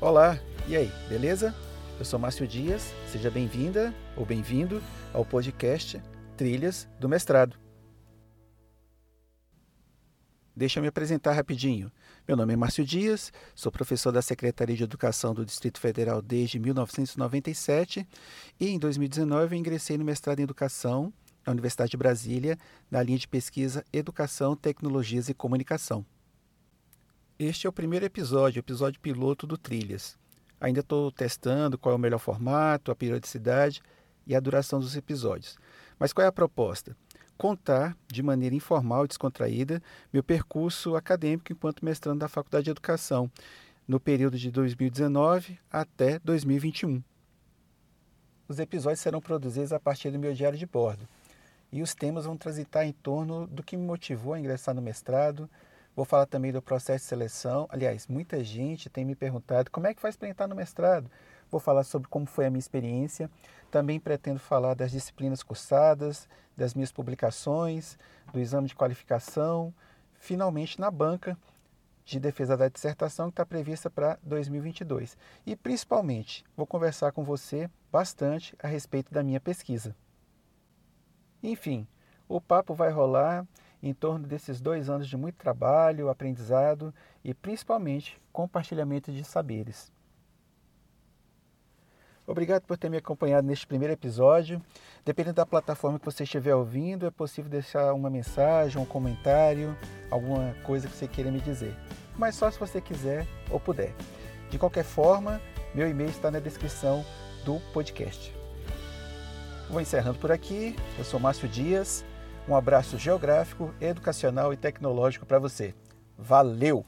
Olá, e aí, beleza? Eu sou Márcio Dias, seja bem-vinda ou bem-vindo ao podcast Trilhas do Mestrado. Deixa eu me apresentar rapidinho. Meu nome é Márcio Dias, sou professor da Secretaria de Educação do Distrito Federal desde 1997 e em 2019 ingressei no mestrado em Educação na Universidade de Brasília, na linha de pesquisa Educação, Tecnologias e Comunicação. Este é o primeiro episódio, episódio piloto do Trilhas. Ainda estou testando qual é o melhor formato, a periodicidade e a duração dos episódios. Mas qual é a proposta? Contar, de maneira informal e descontraída, meu percurso acadêmico enquanto mestrando da Faculdade de Educação, no período de 2019 até 2021. Os episódios serão produzidos a partir do meu diário de bordo, e os temas vão transitar em torno do que me motivou a ingressar no mestrado, Vou falar também do processo de seleção. Aliás, muita gente tem me perguntado como é que faz para entrar no mestrado. Vou falar sobre como foi a minha experiência. Também pretendo falar das disciplinas cursadas, das minhas publicações, do exame de qualificação, finalmente na banca de defesa da dissertação que está prevista para 2022. E principalmente, vou conversar com você bastante a respeito da minha pesquisa. Enfim, o papo vai rolar em torno desses dois anos de muito trabalho, aprendizado e principalmente compartilhamento de saberes. Obrigado por ter me acompanhado neste primeiro episódio. Dependendo da plataforma que você estiver ouvindo, é possível deixar uma mensagem, um comentário, alguma coisa que você queira me dizer. Mas só se você quiser ou puder. De qualquer forma, meu e-mail está na descrição do podcast. Vou encerrando por aqui. Eu sou Márcio Dias. Um abraço geográfico, educacional e tecnológico para você. Valeu!